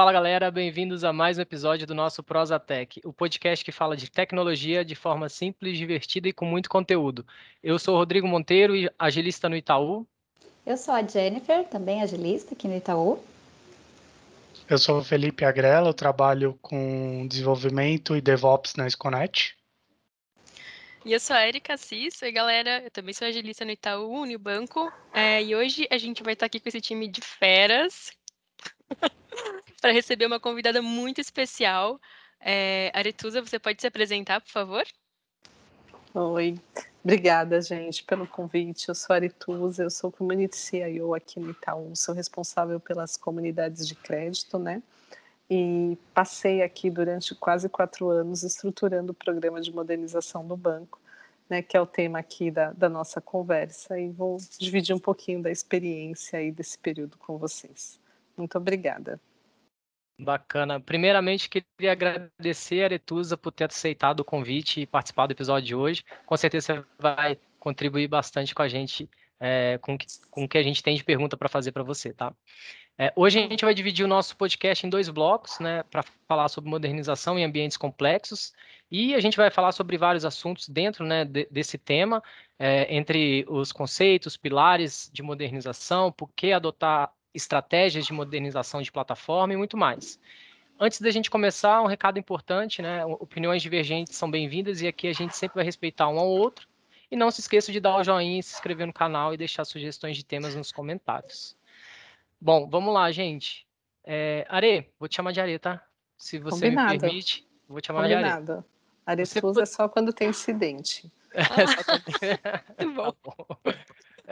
Fala galera, bem-vindos a mais um episódio do nosso Prosatec, o podcast que fala de tecnologia de forma simples, divertida e com muito conteúdo. Eu sou o Rodrigo Monteiro, agilista no Itaú. Eu sou a Jennifer, também agilista aqui no Itaú. Eu sou o Felipe Agrela, eu trabalho com desenvolvimento e DevOps na Esconet. E eu sou a Erika Assis, e galera, eu também sou agilista no Itaú Unibanco, é, e hoje a gente vai estar aqui com esse time de feras para receber uma convidada muito especial. É, Aretusa, você pode se apresentar, por favor? Oi, obrigada, gente, pelo convite. Eu sou Aretusa, eu sou Community CIO aqui no Itaú, sou responsável pelas comunidades de crédito, né? E passei aqui durante quase quatro anos estruturando o programa de modernização do banco, né, que é o tema aqui da, da nossa conversa, e vou dividir um pouquinho da experiência aí desse período com vocês. Muito obrigada. Bacana. Primeiramente, queria agradecer a Aretusa por ter aceitado o convite e participar do episódio de hoje. Com certeza vai contribuir bastante com a gente, é, com, com o que a gente tem de pergunta para fazer para você, tá? É, hoje a gente vai dividir o nosso podcast em dois blocos, né, para falar sobre modernização em ambientes complexos, e a gente vai falar sobre vários assuntos dentro né, de, desse tema, é, entre os conceitos, pilares de modernização, por que adotar estratégias de modernização de plataforma e muito mais. Antes da gente começar, um recado importante, né? Opiniões divergentes são bem-vindas e aqui a gente sempre vai respeitar um ao outro. E não se esqueça de dar o joinha, se inscrever no canal e deixar sugestões de temas nos comentários. Bom, vamos lá, gente. É, Are, vou te chamar de Are, tá? Se você Combinado. me permite, vou te chamar Combinado. de Are. Aretusa é só quando tem incidente. É, bom. Tá bom.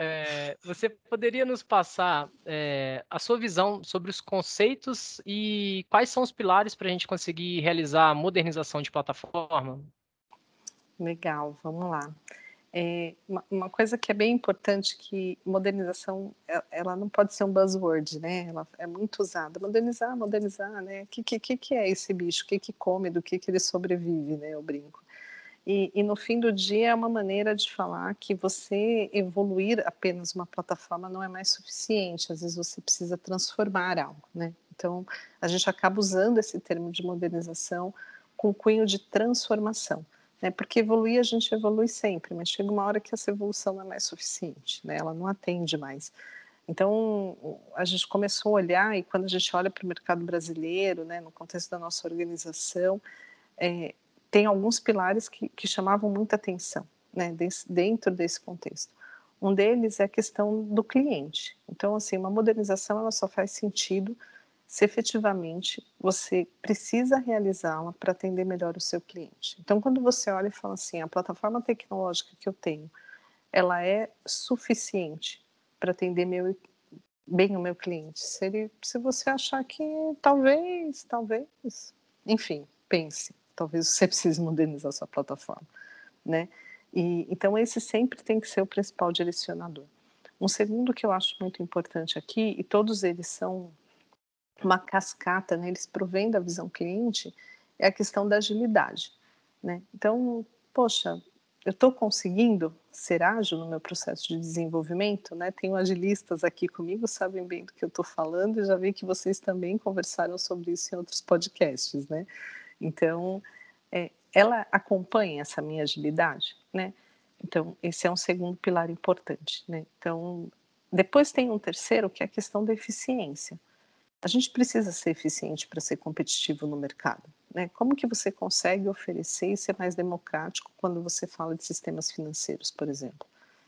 É, você poderia nos passar é, a sua visão sobre os conceitos e quais são os pilares para a gente conseguir realizar a modernização de plataforma? Legal, vamos lá. É, uma, uma, coisa que é bem importante que modernização ela não pode ser um buzzword, né? Ela é muito usada. Modernizar, modernizar, né? O que, que, que é esse bicho? O que, que come? Do que, que ele sobrevive, né? Eu brinco. E, e, no fim do dia é uma maneira de falar que você evoluir apenas uma plataforma não é mais suficiente. Às vezes você precisa transformar algo, né? Então a gente acaba usando esse termo de modernização com cunho de transformação, né? Porque evoluir a gente evolui sempre, mas chega uma hora que essa evolução não é mais suficiente, né? Ela não atende mais. Então, a gente começou a olhar, e quando a gente olha para o mercado brasileiro, né, no contexto da nossa organização, é, tem alguns pilares que, que chamavam muita atenção né, dentro desse contexto. Um deles é a questão do cliente. Então, assim, uma modernização ela só faz sentido se efetivamente você precisa realizá-la para atender melhor o seu cliente. Então, quando você olha e fala assim, a plataforma tecnológica que eu tenho, ela é suficiente para atender meu, bem o meu cliente? Se, ele, se você achar que talvez, talvez, enfim, pense talvez você precise modernizar sua plataforma, né? E, então esse sempre tem que ser o principal direcionador. Um segundo que eu acho muito importante aqui, e todos eles são uma cascata, né? eles provêm da visão cliente, é a questão da agilidade. Né? Então, poxa, eu estou conseguindo ser ágil no meu processo de desenvolvimento, né? Tenho agilistas aqui comigo, sabem bem do que eu estou falando, e já vi que vocês também conversaram sobre isso em outros podcasts, né? Então, é, ela acompanha essa minha agilidade, né? Então, esse é um segundo pilar importante, né? Então, depois tem um terceiro, que é a questão da eficiência. A gente precisa ser eficiente para ser competitivo no mercado, né? Como que você consegue oferecer e ser mais democrático quando você fala de sistemas financeiros, por exemplo?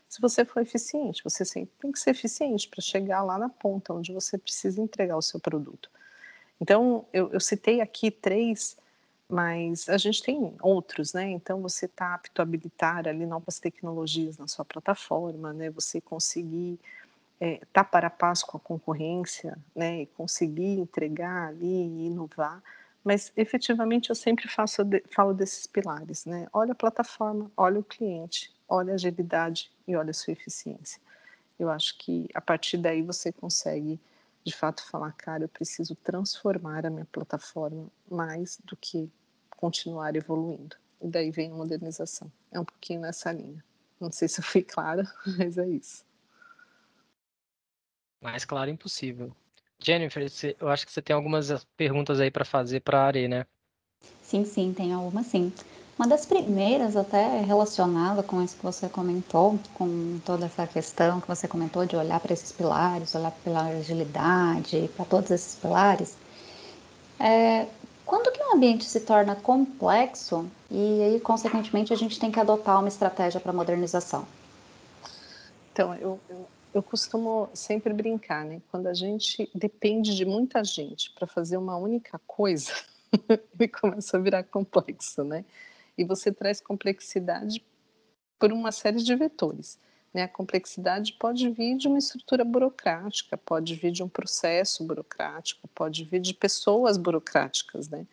Se você for eficiente, você tem que ser eficiente para chegar lá na ponta onde você precisa entregar o seu produto. Então, eu, eu citei aqui três mas a gente tem outros, né? Então você está apto a habilitar ali novas tecnologias na sua plataforma, né? Você conseguir estar é, tá para a paz com a concorrência, né? E conseguir entregar ali, inovar. Mas efetivamente eu sempre faço, falo desses pilares, né? Olha a plataforma, olha o cliente, olha a agilidade e olha a sua eficiência. Eu acho que a partir daí você consegue de fato falar, cara, eu preciso transformar a minha plataforma mais do que continuar evoluindo. E daí vem a modernização. É um pouquinho nessa linha. Não sei se eu fui clara, mas é isso. Mais claro impossível. Jennifer, eu acho que você tem algumas perguntas aí para fazer para a Are, né? Sim, sim, tem algumas sim. Uma das primeiras, até relacionada com isso que você comentou, com toda essa questão que você comentou de olhar para esses pilares, olhar pela agilidade, para todos esses pilares, é, quando que um ambiente se torna complexo e aí, consequentemente, a gente tem que adotar uma estratégia para modernização? Então, eu, eu, eu costumo sempre brincar, né? Quando a gente depende de muita gente para fazer uma única coisa, ele começa a virar complexo, né? E você traz complexidade por uma série de vetores. Né? A complexidade pode vir de uma estrutura burocrática, pode vir de um processo burocrático, pode vir de pessoas burocráticas, né?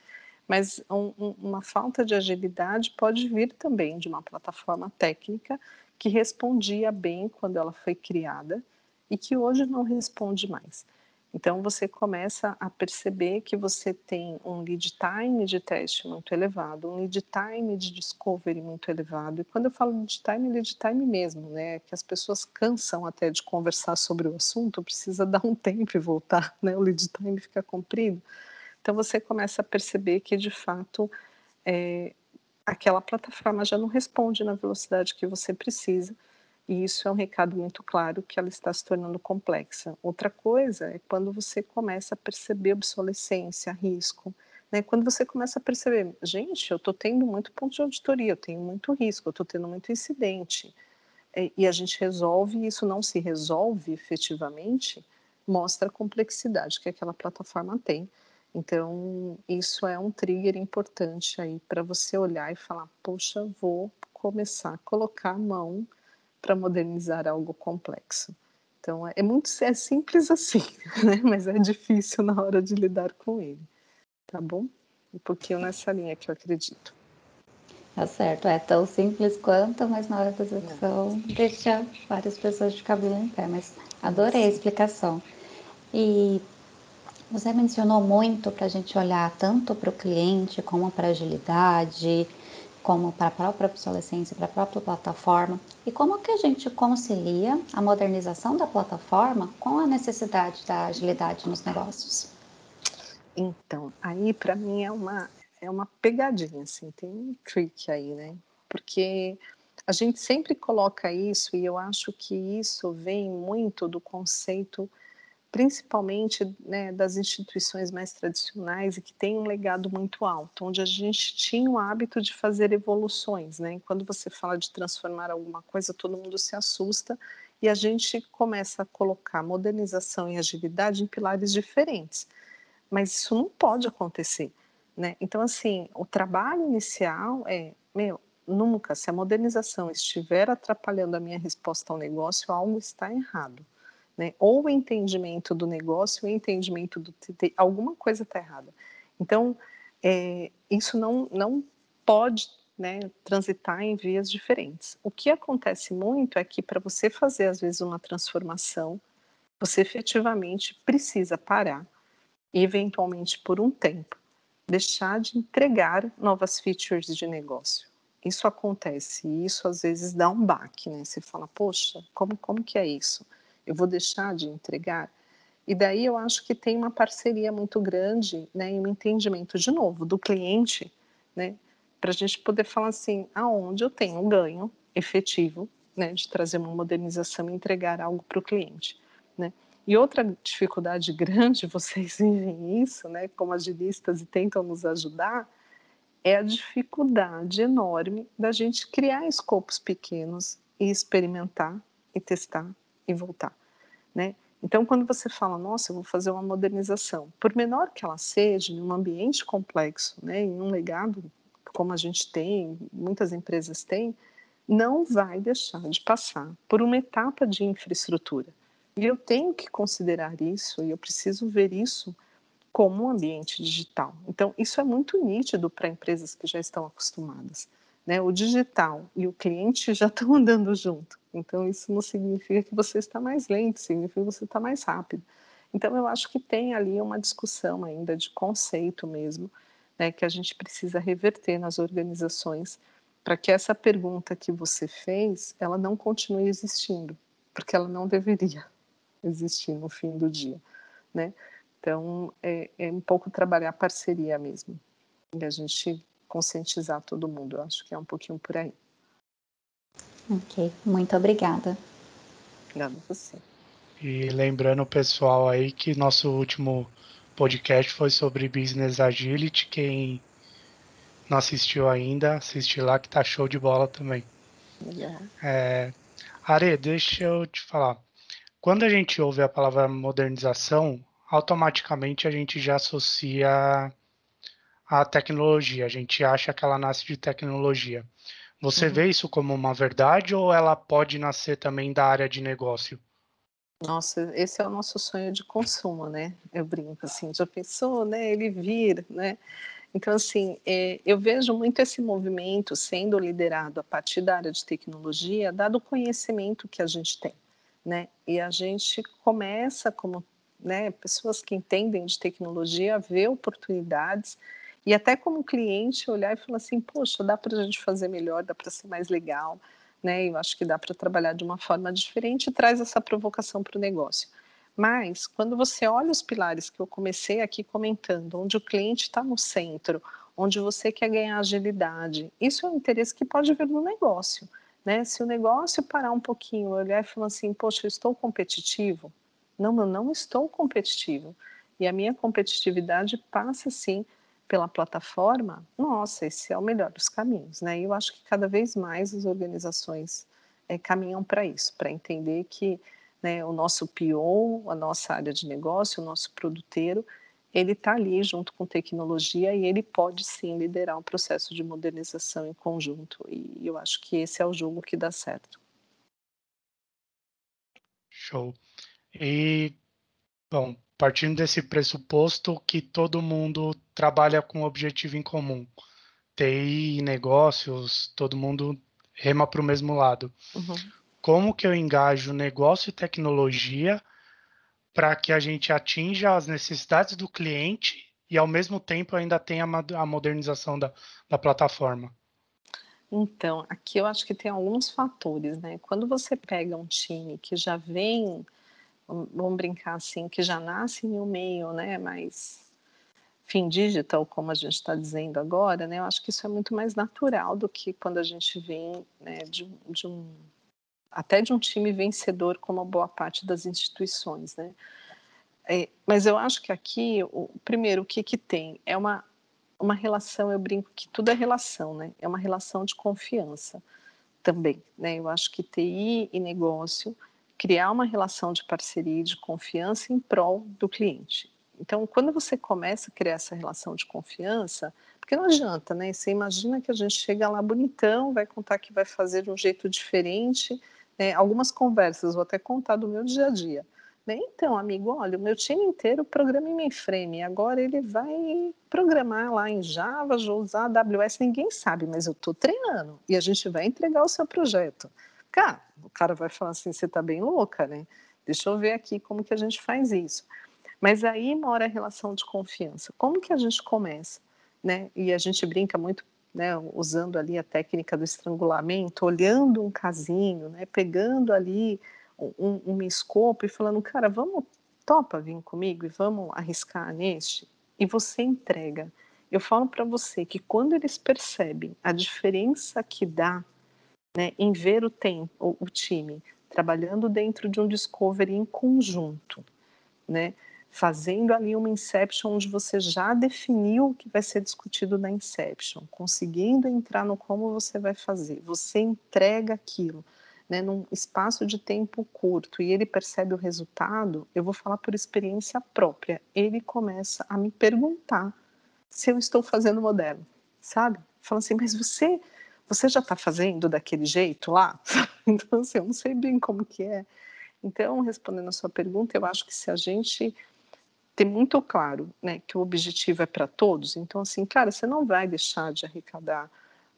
Mas um, um, uma falta de agilidade pode vir também de uma plataforma técnica que respondia bem quando ela foi criada e que hoje não responde mais. Então você começa a perceber que você tem um lead time de teste muito elevado, um lead time de discovery muito elevado. E quando eu falo lead time, lead time mesmo, né? Que as pessoas cansam até de conversar sobre o assunto, precisa dar um tempo e voltar, né? O lead time fica comprido. Então você começa a perceber que de fato é, aquela plataforma já não responde na velocidade que você precisa e isso é um recado muito claro que ela está se tornando complexa. Outra coisa é quando você começa a perceber obsolescência, risco. Né? Quando você começa a perceber, gente, eu estou tendo muito ponto de auditoria, eu tenho muito risco, eu estou tendo muito incidente. E a gente resolve, isso não se resolve efetivamente, mostra a complexidade que aquela plataforma tem. Então, isso é um trigger importante aí para você olhar e falar: poxa, vou começar a colocar a mão para modernizar algo complexo. Então é muito é simples assim, né? Mas é difícil na hora de lidar com ele, tá bom? Um pouquinho nessa linha que eu acredito. Tá certo, é tão simples quanto, mas na hora da execução deixa várias pessoas de cabelo em pé. Mas adorei a explicação. E você mencionou muito para a gente olhar tanto para o cliente como para a agilidade, como para a própria obsolescência, para a própria plataforma, e como que a gente concilia a modernização da plataforma com a necessidade da agilidade nos negócios? Então, aí para mim é uma é uma pegadinha, assim, tem um trick aí, né? Porque a gente sempre coloca isso e eu acho que isso vem muito do conceito principalmente né, das instituições mais tradicionais e que têm um legado muito alto, onde a gente tinha o hábito de fazer evoluções. Né? Quando você fala de transformar alguma coisa, todo mundo se assusta e a gente começa a colocar modernização e agilidade em pilares diferentes. Mas isso não pode acontecer. Né? Então, assim, o trabalho inicial é, meu, nunca, se a modernização estiver atrapalhando a minha resposta ao negócio, algo está errado né? Ou o entendimento do negócio, o entendimento do alguma coisa está errada. Então, é, isso não não pode né, transitar em vias diferentes. O que acontece muito é que para você fazer às vezes uma transformação, você efetivamente precisa parar e eventualmente por um tempo deixar de entregar novas features de negócio. Isso acontece e isso às vezes dá um baque, né? Você fala, poxa, como como que é isso? Eu vou deixar de entregar? E daí eu acho que tem uma parceria muito grande, né, e um entendimento de novo do cliente, né, para a gente poder falar assim, aonde eu tenho um ganho efetivo, né, de trazer uma modernização e entregar algo para o cliente, né. E outra dificuldade grande, vocês vivem isso, né, como agilistas e tentam nos ajudar, é a dificuldade enorme da gente criar escopos pequenos e experimentar e testar e voltar, né? Então, quando você fala, nossa, eu vou fazer uma modernização, por menor que ela seja, em um ambiente complexo, né, em um legado como a gente tem, muitas empresas têm, não vai deixar de passar por uma etapa de infraestrutura. E eu tenho que considerar isso e eu preciso ver isso como um ambiente digital. Então, isso é muito nítido para empresas que já estão acostumadas. Né? O digital e o cliente já estão andando junto. Então, isso não significa que você está mais lento, significa que você está mais rápido. Então, eu acho que tem ali uma discussão ainda de conceito mesmo, né, que a gente precisa reverter nas organizações para que essa pergunta que você fez, ela não continue existindo, porque ela não deveria existir no fim do dia, né? Então, é, é um pouco trabalhar parceria mesmo. E a gente conscientizar todo mundo. Eu acho que é um pouquinho por aí. Ok, muito obrigada. Obrigada a você. E lembrando o pessoal aí que nosso último podcast foi sobre Business Agility. Quem não assistiu ainda, assiste lá que tá show de bola também. Legal. É, Are, deixa eu te falar. Quando a gente ouve a palavra modernização, automaticamente a gente já associa a tecnologia. A gente acha que ela nasce de tecnologia. Você uhum. vê isso como uma verdade ou ela pode nascer também da área de negócio? Nossa, esse é o nosso sonho de consumo, né? Eu brinco assim, já pensou, né? Ele vir, né? Então, assim, é, eu vejo muito esse movimento sendo liderado a partir da área de tecnologia, dado o conhecimento que a gente tem, né? E a gente começa, como né, pessoas que entendem de tecnologia, a ver oportunidades e até como cliente olhar e falar assim, poxa, dá para a gente fazer melhor, dá para ser mais legal, né? Eu acho que dá para trabalhar de uma forma diferente e traz essa provocação para o negócio. Mas quando você olha os pilares que eu comecei aqui comentando, onde o cliente está no centro, onde você quer ganhar agilidade, isso é um interesse que pode vir no negócio. Né? Se o negócio parar um pouquinho, olhar e falar assim, poxa, eu estou competitivo? Não, eu não estou competitivo. E a minha competitividade passa sim pela plataforma, nossa, esse é o melhor dos caminhos, né? E eu acho que cada vez mais as organizações é, caminham para isso, para entender que né, o nosso PO, a nossa área de negócio, o nosso produteiro, ele está ali junto com tecnologia e ele pode sim liderar um processo de modernização em conjunto. E eu acho que esse é o jogo que dá certo. Show. E, bom, partindo desse pressuposto que todo mundo trabalha com um objetivo em comum. TI, negócios, todo mundo rema para o mesmo lado. Uhum. Como que eu engajo negócio e tecnologia para que a gente atinja as necessidades do cliente e ao mesmo tempo ainda tenha a modernização da, da plataforma? Então, aqui eu acho que tem alguns fatores, né? Quando você pega um time que já vem vamos brincar assim, que já nasce em um meio, né, mais fim digital, como a gente está dizendo agora, né, eu acho que isso é muito mais natural do que quando a gente vem né, de, de um até de um time vencedor como boa parte das instituições, né? É, mas eu acho que aqui, o, primeiro, o que que tem é uma uma relação, eu brinco que tudo é relação, né? É uma relação de confiança também, né? Eu acho que TI e negócio criar uma relação de parceria e de confiança em prol do cliente. Então, quando você começa a criar essa relação de confiança, porque não adianta, né? Você imagina que a gente chega lá bonitão, vai contar que vai fazer de um jeito diferente. Né? Algumas conversas, vou até contar do meu dia a dia. Né? Então, amigo, olha, o meu time inteiro programa em mainframe, agora ele vai programar lá em Java, vou usar AWS, ninguém sabe, mas eu estou treinando e a gente vai entregar o seu projeto. Cara, o cara vai falar assim, você está bem louca, né? Deixa eu ver aqui como que a gente faz isso. Mas aí mora a relação de confiança. Como que a gente começa? Né? E a gente brinca muito, né, usando ali a técnica do estrangulamento, olhando um casinho, né, pegando ali um, um escopo e falando, cara, vamos, topa vir comigo e vamos arriscar neste? E você entrega. Eu falo para você que quando eles percebem a diferença que dá né, em ver o, o, o time trabalhando dentro de um discovery em conjunto, né, fazendo ali uma inception onde você já definiu o que vai ser discutido na inception, conseguindo entrar no como você vai fazer, você entrega aquilo, né, num espaço de tempo curto e ele percebe o resultado, eu vou falar por experiência própria, ele começa a me perguntar se eu estou fazendo modelo, sabe? Fala assim, mas você você já está fazendo daquele jeito lá? então, assim, eu não sei bem como que é. Então, respondendo a sua pergunta, eu acho que se a gente ter muito claro né, que o objetivo é para todos, então, assim, cara, você não vai deixar de arrecadar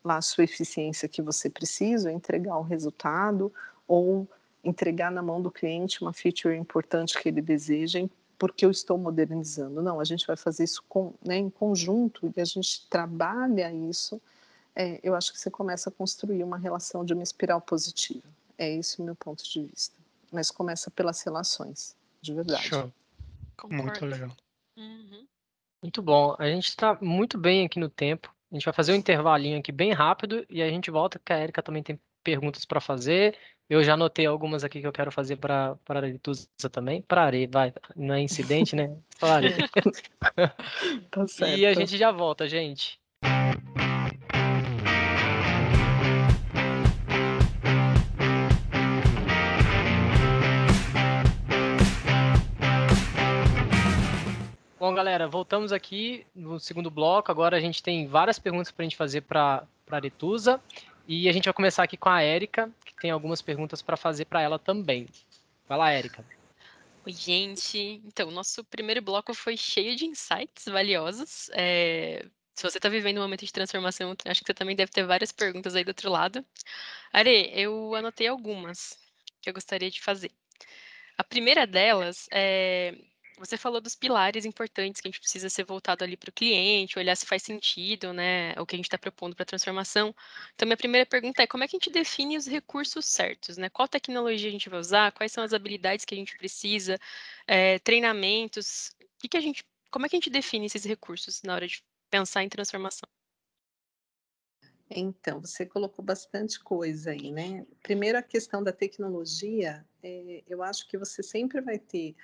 lá a sua eficiência que você precisa, entregar o resultado ou entregar na mão do cliente uma feature importante que ele deseja, porque eu estou modernizando. Não, a gente vai fazer isso com, né, em conjunto e a gente trabalha isso é, eu acho que você começa a construir uma relação de uma espiral positiva. É esse o meu ponto de vista. Mas começa pelas relações, de verdade. Show. Muito legal. Muito bom. A gente está muito bem aqui no tempo. A gente vai fazer um intervalinho aqui bem rápido e a gente volta, porque a Erika também tem perguntas para fazer. Eu já anotei algumas aqui que eu quero fazer para a Arituza também. Para Are, vai. Não é incidente, né? Para Are. tá certo. E a gente já volta, gente. Bom, galera, voltamos aqui no segundo bloco. Agora a gente tem várias perguntas para a gente fazer para a Aretusa. E a gente vai começar aqui com a Érica, que tem algumas perguntas para fazer para ela também. Vai lá, Érica. Oi, gente. Então, nosso primeiro bloco foi cheio de insights valiosos. É... Se você está vivendo um momento de transformação, acho que você também deve ter várias perguntas aí do outro lado. Are, eu anotei algumas que eu gostaria de fazer. A primeira delas é você falou dos pilares importantes que a gente precisa ser voltado ali para o cliente, olhar se faz sentido, né, o que a gente está propondo para a transformação. Então, minha primeira pergunta é como é que a gente define os recursos certos, né? Qual tecnologia a gente vai usar? Quais são as habilidades que a gente precisa? É, treinamentos? O que, que a gente, como é que a gente define esses recursos na hora de pensar em transformação? Então, você colocou bastante coisa aí, né? Primeiro, a questão da tecnologia, é, eu acho que você sempre vai ter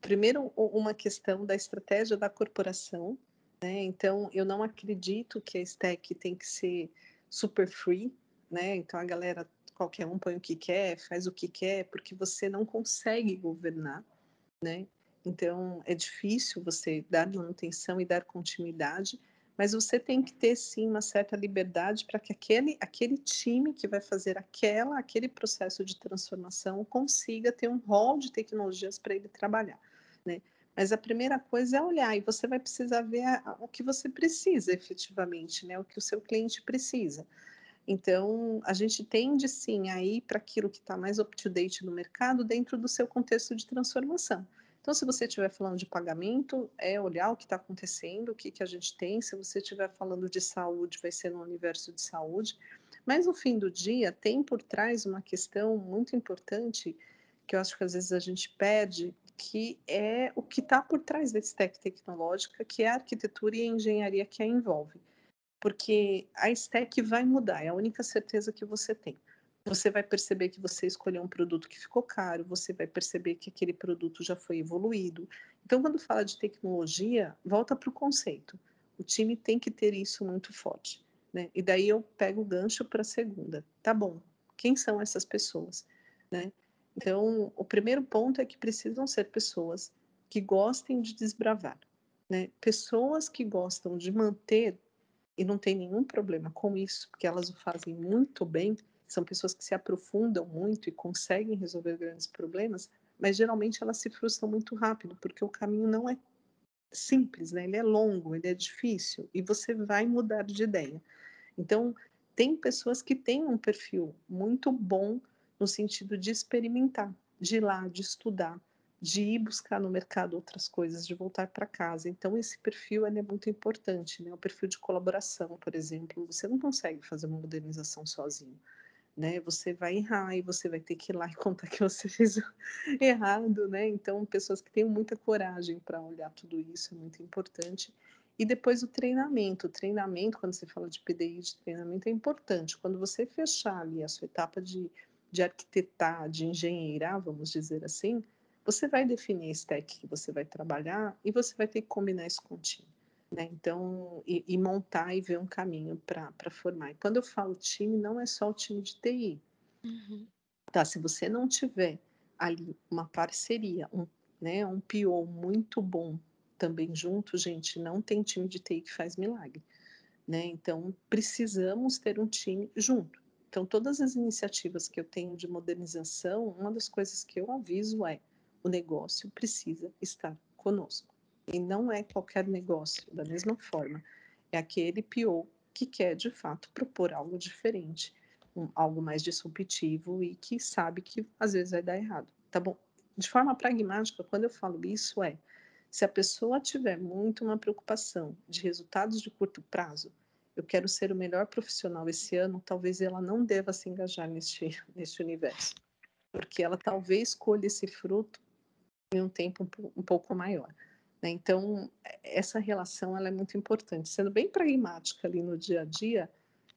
primeiro uma questão da estratégia da corporação, né? Então eu não acredito que a stack tem que ser super free, né? Então a galera qualquer um põe o que quer, faz o que quer, porque você não consegue governar, né? Então é difícil você dar manutenção e dar continuidade, mas você tem que ter sim uma certa liberdade para que aquele aquele time que vai fazer aquela aquele processo de transformação consiga ter um rol de tecnologias para ele trabalhar né? Mas a primeira coisa é olhar e você vai precisar ver a, o que você precisa efetivamente, né? O que o seu cliente precisa. Então, a gente tende sim a ir para aquilo que está mais up-to-date no mercado dentro do seu contexto de transformação. Então, se você estiver falando de pagamento, é olhar o que está acontecendo, o que, que a gente tem. Se você estiver falando de saúde, vai ser no universo de saúde. Mas no fim do dia, tem por trás uma questão muito importante que eu acho que às vezes a gente perde, que é o que está por trás da stack tecnológica, que é a arquitetura e a engenharia que a envolve. Porque a stack vai mudar, é a única certeza que você tem. Você vai perceber que você escolheu um produto que ficou caro, você vai perceber que aquele produto já foi evoluído. Então, quando fala de tecnologia, volta para o conceito. O time tem que ter isso muito forte. Né? E daí eu pego o gancho para a segunda. Tá bom, quem são essas pessoas? Né? Então, o primeiro ponto é que precisam ser pessoas que gostem de desbravar, né? Pessoas que gostam de manter e não tem nenhum problema com isso, porque elas o fazem muito bem, são pessoas que se aprofundam muito e conseguem resolver grandes problemas, mas geralmente elas se frustram muito rápido, porque o caminho não é simples, né? Ele é longo, ele é difícil e você vai mudar de ideia. Então, tem pessoas que têm um perfil muito bom no sentido de experimentar, de ir lá, de estudar, de ir buscar no mercado outras coisas, de voltar para casa. Então, esse perfil é muito importante, né? O perfil de colaboração, por exemplo. Você não consegue fazer uma modernização sozinho. Né? Você vai errar e você vai ter que ir lá e contar que você fez errado, né? Então, pessoas que tenham muita coragem para olhar tudo isso é muito importante. E depois o treinamento. O treinamento, quando você fala de PDI de treinamento, é importante. Quando você fechar ali a sua etapa de de arquitetar, de engenheirar, vamos dizer assim, você vai definir a stack que você vai trabalhar e você vai ter que combinar isso com o time. Né? Então, e, e, montar e ver um caminho para formar. E quando eu falo time, não é só o time de TI. Uhum. Tá? Se você não tiver ali uma parceria, um, né, um PO muito bom também junto, gente, não tem time de TI que faz milagre. Né? Então, precisamos ter um time junto. Então, todas as iniciativas que eu tenho de modernização, uma das coisas que eu aviso é: o negócio precisa estar conosco. E não é qualquer negócio, da mesma forma. É aquele PO que quer, de fato, propor algo diferente, um, algo mais disruptivo e que sabe que às vezes vai dar errado. Tá bom? De forma pragmática, quando eu falo isso, é: se a pessoa tiver muito uma preocupação de resultados de curto prazo, eu quero ser o melhor profissional esse ano, talvez ela não deva se engajar neste, neste universo. Porque ela talvez colhe esse fruto em um tempo um, pouco maior. Né? Então, essa relação ela é muito importante. Sendo bem pragmática ali no dia a dia,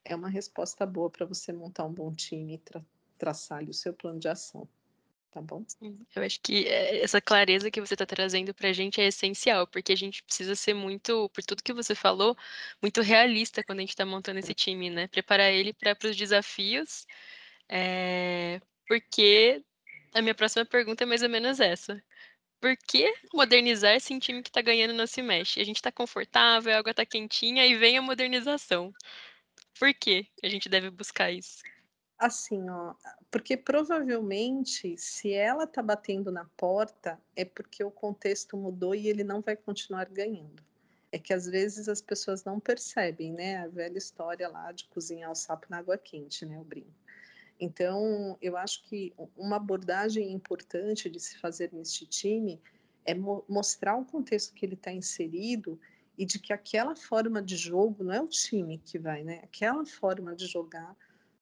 é uma resposta boa para você montar um bom time e tra traçar ali o seu plano de ação. Tá bom? Eu acho que eh, essa clareza que você está trazendo para a gente é essencial, porque a gente precisa ser muito, por tudo que você falou, muito realista quando a gente está montando esse time, né? Preparar ele para os desafios, é, porque a minha próxima pergunta é mais ou menos essa. Por que modernizar se um time que está ganhando não se mexe? A gente está confortável, a água está quentinha e vem a modernização. Por que a gente deve buscar isso? Assim, ó, porque provavelmente se ela tá batendo na porta é porque o contexto mudou e ele não vai continuar ganhando. É que às vezes as pessoas não percebem, né? A velha história lá de cozinhar o sapo na água quente, né? O brinco. Então, eu acho que uma abordagem importante de se fazer neste time é mo mostrar o contexto que ele está inserido e de que aquela forma de jogo não é o time que vai, né? Aquela forma de jogar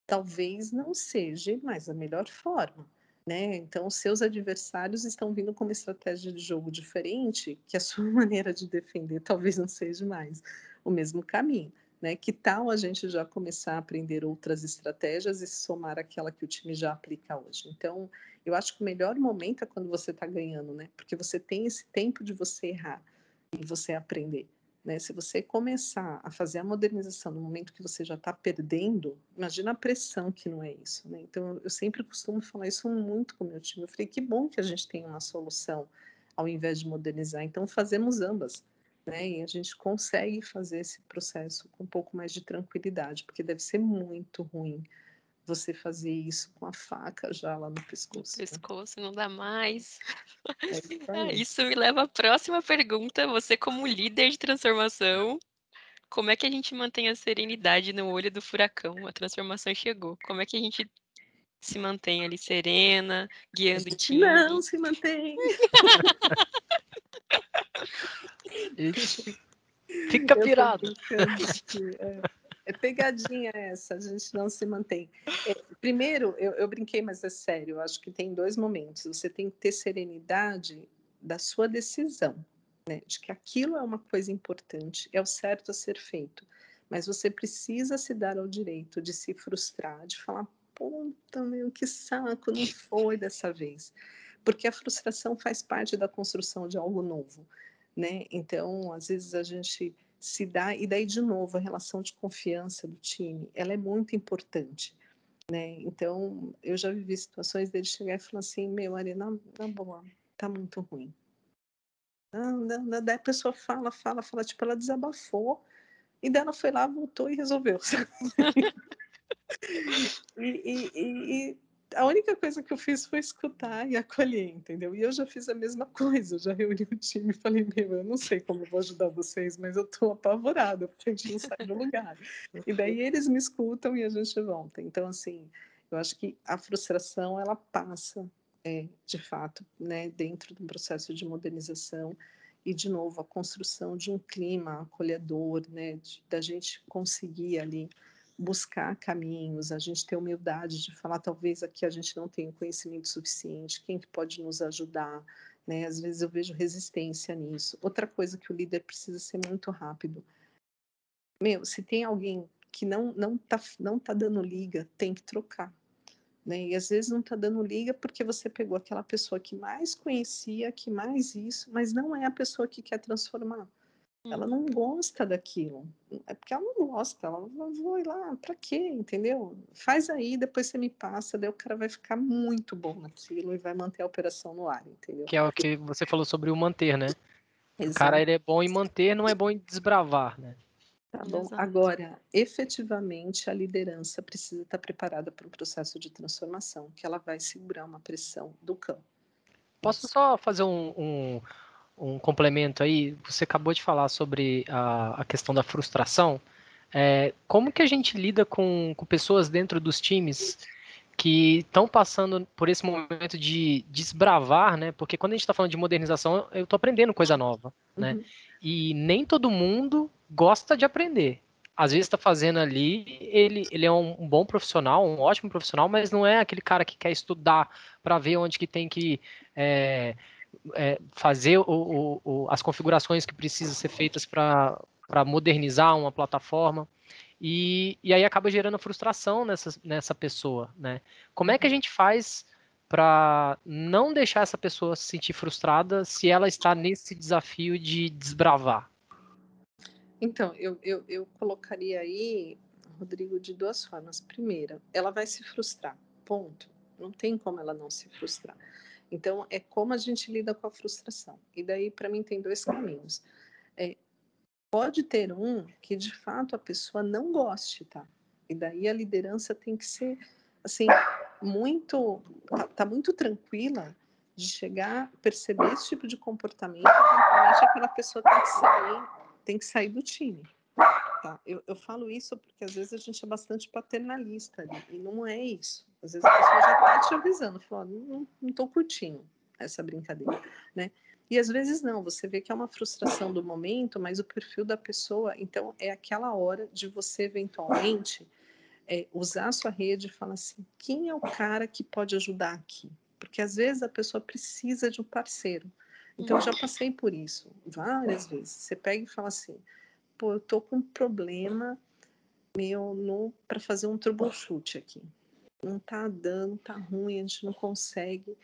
talvez não seja mais a melhor forma. Né? Então, seus adversários estão vindo com uma estratégia de jogo diferente, que a sua maneira de defender talvez não seja mais o mesmo caminho. Né? Que tal a gente já começar a aprender outras estratégias e somar aquela que o time já aplica hoje? Então, eu acho que o melhor momento é quando você está ganhando, né? Porque você tem esse tempo de você errar e você aprender. Né? Se você começar a fazer a modernização no momento que você já está perdendo, imagina a pressão que não é isso. Né? Então, eu sempre costumo falar isso muito com o meu time. Eu falei, que bom que a gente tem uma solução ao invés de modernizar. Então, fazemos ambas. Né? E a gente consegue fazer esse processo com um pouco mais de tranquilidade, porque deve ser muito ruim você fazer isso com a faca já lá no pescoço. No pescoço, né? não dá mais. É isso me leva à próxima pergunta. Você, como líder de transformação, como é que a gente mantém a serenidade no olho do furacão? A transformação chegou. Como é que a gente se mantém ali serena, guiando o time? Não se mantém. Fica pirado. É. É pegadinha essa, a gente não se mantém. É, primeiro, eu, eu, brinquei, mas é sério, eu acho que tem dois momentos. Você tem que ter serenidade da sua decisão, né? De que aquilo é uma coisa importante, é o certo a ser feito. Mas você precisa se dar ao direito de se frustrar, de falar, puta, meu, que saco, não foi dessa vez. Porque a frustração faz parte da construção de algo novo, né? Então, às vezes a gente se dá e daí de novo a relação de confiança do time ela é muito importante né então eu já vivi situações dele chegar e falar assim meu Ari na, na boa tá muito ruim não, não, não, daí a pessoa fala fala fala tipo ela desabafou e daí ela foi lá voltou e resolveu e, e, e, a única coisa que eu fiz foi escutar e acolher, entendeu? E eu já fiz a mesma coisa, eu já reuni o time e falei, meu, eu não sei como vou ajudar vocês, mas eu tô apavorada, porque a gente não sai do lugar. E daí eles me escutam e a gente volta. Então, assim, eu acho que a frustração, ela passa, é, de fato, né, dentro do processo de modernização e, de novo, a construção de um clima acolhedor, né, de, da gente conseguir ali buscar caminhos, a gente ter humildade de falar, talvez aqui a gente não tenha conhecimento suficiente, quem que pode nos ajudar, né? Às vezes eu vejo resistência nisso. Outra coisa que o líder precisa ser muito rápido. Meu, se tem alguém que não não tá não tá dando liga, tem que trocar. Né? E às vezes não está dando liga porque você pegou aquela pessoa que mais conhecia, que mais isso, mas não é a pessoa que quer transformar. Ela não gosta daquilo. É porque ela não gosta. Ela vou ir lá, para quê? Entendeu? Faz aí, depois você me passa, daí o cara vai ficar muito bom naquilo e vai manter a operação no ar, entendeu? Que é o que você falou sobre o manter, né? Exato. O cara ele é bom em manter, não é bom em desbravar, né? Tá bom. Exato. Agora, efetivamente, a liderança precisa estar preparada para um processo de transformação, que ela vai segurar uma pressão do campo. Posso só fazer um, um um complemento aí, você acabou de falar sobre a, a questão da frustração. É, como que a gente lida com, com pessoas dentro dos times que estão passando por esse momento de desbravar, né? Porque quando a gente está falando de modernização, eu estou aprendendo coisa nova, né? Uhum. E nem todo mundo gosta de aprender. Às vezes está fazendo ali, ele, ele é um, um, bom profissional, um ótimo profissional, mas não é aquele cara que quer estudar para ver onde que tem que é, é, fazer o, o, as configurações que precisam ser feitas para modernizar uma plataforma. E, e aí acaba gerando frustração nessa, nessa pessoa, né? Como é que a gente faz para não deixar essa pessoa se sentir frustrada se ela está nesse desafio de desbravar? Então, eu, eu, eu colocaria aí, Rodrigo, de duas formas. Primeira, ela vai se frustrar, ponto. Não tem como ela não se frustrar. Então, é como a gente lida com a frustração. E daí, para mim, tem dois caminhos. É, pode ter um que, de fato, a pessoa não goste, tá? E daí a liderança tem que ser, assim, muito, tá, tá muito tranquila de chegar, perceber esse tipo de comportamento, eventualmente aquela pessoa tem que sair, tem que sair do time. Tá? Eu, eu falo isso porque às vezes a gente é bastante paternalista ali, e não é isso. Às vezes a pessoa já está te avisando, falando, não, não curtindo essa brincadeira, né? E às vezes não, você vê que é uma frustração do momento, mas o perfil da pessoa, então é aquela hora de você eventualmente é, usar a sua rede e falar assim, quem é o cara que pode ajudar aqui? Porque às vezes a pessoa precisa de um parceiro. Então eu já passei por isso várias vezes. Você pega e fala assim, pô, eu tô com um problema meu para fazer um troubleshoot aqui não tá dando, tá ruim, a gente não consegue.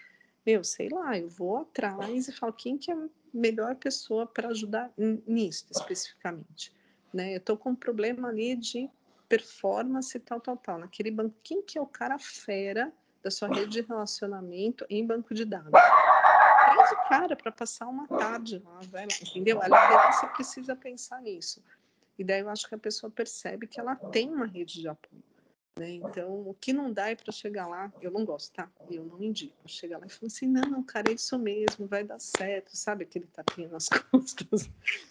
Meu, sei lá, eu vou atrás e falo quem que é a melhor pessoa para ajudar nisso especificamente, né? Eu tô com um problema ali de performance tal, tal, tal, naquele banco. Quem que é o cara fera da sua rede de relacionamento em banco de dados? O cara para passar uma tarde lá, velho, entendeu? A liderança precisa pensar nisso. E daí eu acho que a pessoa percebe que ela tem uma rede de apoio. Né? Então, o que não dá é para chegar lá, eu não gosto, tá? Eu não indico. Chegar lá e falar assim: não, cara, é isso mesmo, vai dar certo, sabe aquele tapinha nas costas?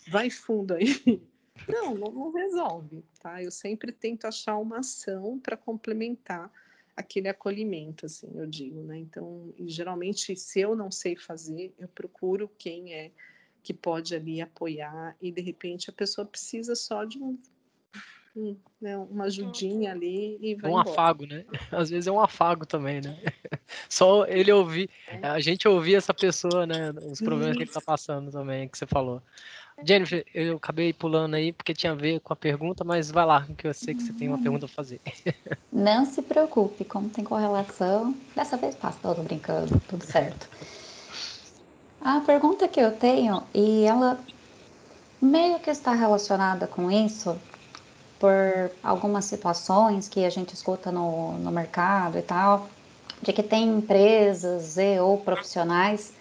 Vai fundo aí. Não, não, não resolve, tá? Eu sempre tento achar uma ação para complementar aquele acolhimento, assim, eu digo, né? Então, geralmente, se eu não sei fazer, eu procuro quem é que pode ali apoiar e de repente a pessoa precisa só de um um, né, uma ajudinha ali e vai um embora. afago, né? Às vezes é um afago também, né? Só ele ouvir, é. a gente ouvir essa pessoa, né? Os problemas Isso. que ele está passando também, que você falou. Jennifer, eu acabei pulando aí porque tinha a ver com a pergunta, mas vai lá, que eu sei que você tem uma pergunta a fazer. Não se preocupe, como tem correlação, dessa vez passa, tô brincando, tudo certo. A pergunta que eu tenho, e ela meio que está relacionada com isso, por algumas situações que a gente escuta no, no mercado e tal, de que tem empresas e ou profissionais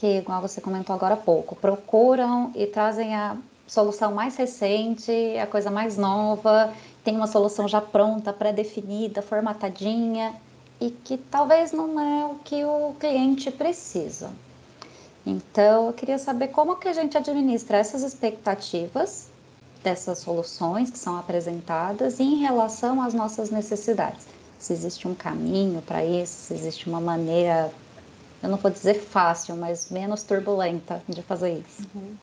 que, igual você comentou agora há pouco, procuram e trazem a solução mais recente, a coisa mais nova, tem uma solução já pronta, pré-definida, formatadinha, e que talvez não é o que o cliente precisa. Então, eu queria saber como que a gente administra essas expectativas dessas soluções que são apresentadas em relação às nossas necessidades. Se existe um caminho para isso, se existe uma maneira, eu não vou dizer fácil, mas menos turbulenta de fazer isso. Uhum.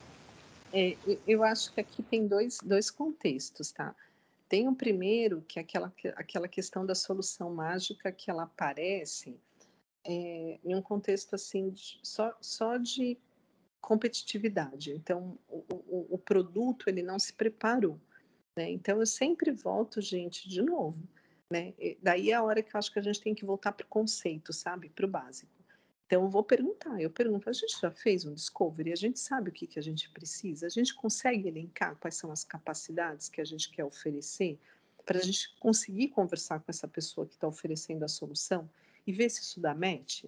É, eu acho que aqui tem dois, dois contextos, tá? Tem o primeiro, que é aquela, aquela questão da solução mágica que ela aparece é, em um contexto assim, de, só, só de competitividade. Então, o, o, o, produto ele não se preparou. Né? Então, eu sempre volto, gente, de novo. Né? Daí é a hora que eu acho que a gente tem que voltar para o conceito, sabe? Para o básico. Então, vou perguntar. Eu pergunto, a gente já fez um discovery? A gente sabe o que, que a gente precisa? A gente consegue elencar quais são as capacidades que a gente quer oferecer para a gente conseguir conversar com essa pessoa que está oferecendo a solução e ver se isso dá match?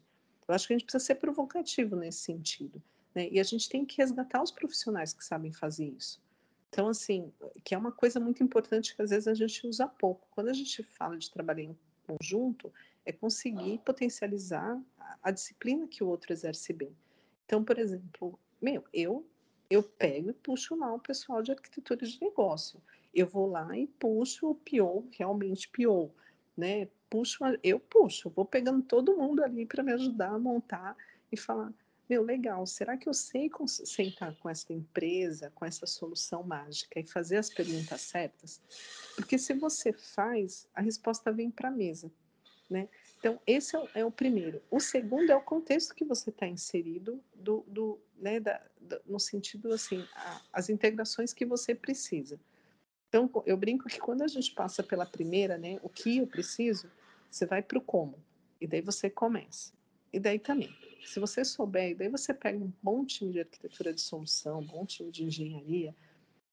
Eu acho que a gente precisa ser provocativo nesse sentido. Né? E a gente tem que resgatar os profissionais que sabem fazer isso. Então, assim, que é uma coisa muito importante que às vezes a gente usa pouco. Quando a gente fala de trabalhar em conjunto, é conseguir potencializar a, disciplina que o outro exerce bem. Então, por exemplo, meu, eu eu pego e puxo lá o pessoal de arquitetura de negócio. Eu vou lá e puxo o PO, realmente PO, né? Puxo, eu puxo, vou pegando todo mundo ali para me ajudar a montar e falar, meu, legal, será que eu sei sentar com essa empresa, com essa solução mágica e fazer as perguntas certas? Porque se você faz, a resposta vem para a mesa. Né? Então, esse é o, é o, primeiro. O segundo é o contexto que você está inserido, do, do, né, da, do, no sentido, assim, a, as integrações que você precisa. Então, eu brinco que quando a gente passa pela primeira, né, o que eu preciso, você vai para o como, e daí você começa. E daí também, se você souber, e daí você pega um bom time de arquitetura de solução, um bom time de engenharia,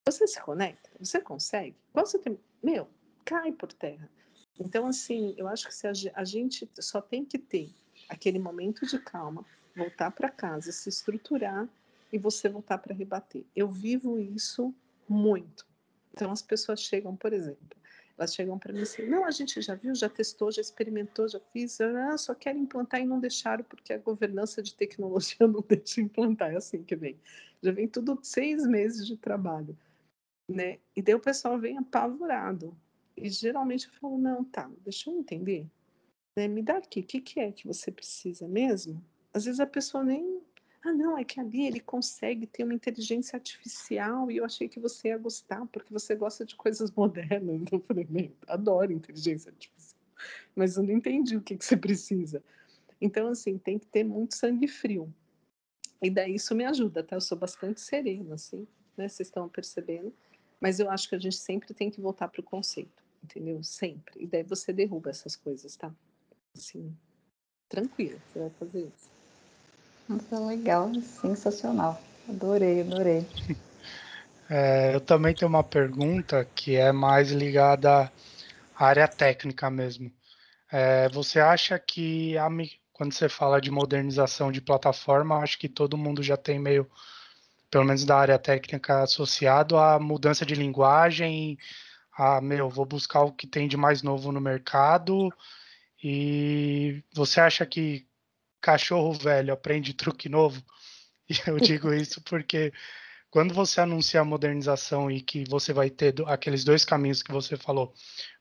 você se conecta, você consegue. Quando você tem, meu, cai por terra. Então, assim, eu acho que se a, a gente só tem que ter aquele momento de calma, voltar para casa, se estruturar e você voltar para rebater. Eu vivo isso muito. Então, as pessoas chegam, por exemplo, elas chegam para mim assim: não, a gente já viu, já testou, já experimentou, já fiz, ah, só quero implantar e não deixaram porque a governança de tecnologia não deixa implantar. É assim que vem. Já vem tudo seis meses de trabalho. Né? E daí o pessoal vem apavorado. E geralmente eu falo: não, tá, deixa eu entender. Né? Me dá aqui, o que, que é que você precisa mesmo? Às vezes a pessoa nem ah, não, é que ali ele consegue ter uma inteligência artificial e eu achei que você ia gostar, porque você gosta de coisas modernas. Eu falei, meu, adoro inteligência artificial, mas eu não entendi o que, que você precisa. Então, assim, tem que ter muito sangue frio. E daí isso me ajuda, tá? Eu sou bastante serena, assim, né? Vocês estão percebendo. Mas eu acho que a gente sempre tem que voltar para o conceito, entendeu? Sempre. E daí você derruba essas coisas, tá? Assim, tranquilo, você vai fazer isso. Nossa, legal, sensacional. Adorei, adorei. É, eu também tenho uma pergunta que é mais ligada à área técnica mesmo. É, você acha que a, quando você fala de modernização de plataforma, acho que todo mundo já tem meio, pelo menos da área técnica, associado à mudança de linguagem, a meu, vou buscar o que tem de mais novo no mercado. E você acha que cachorro velho aprende truque novo. E eu digo isso porque quando você anuncia a modernização e que você vai ter aqueles dois caminhos que você falou,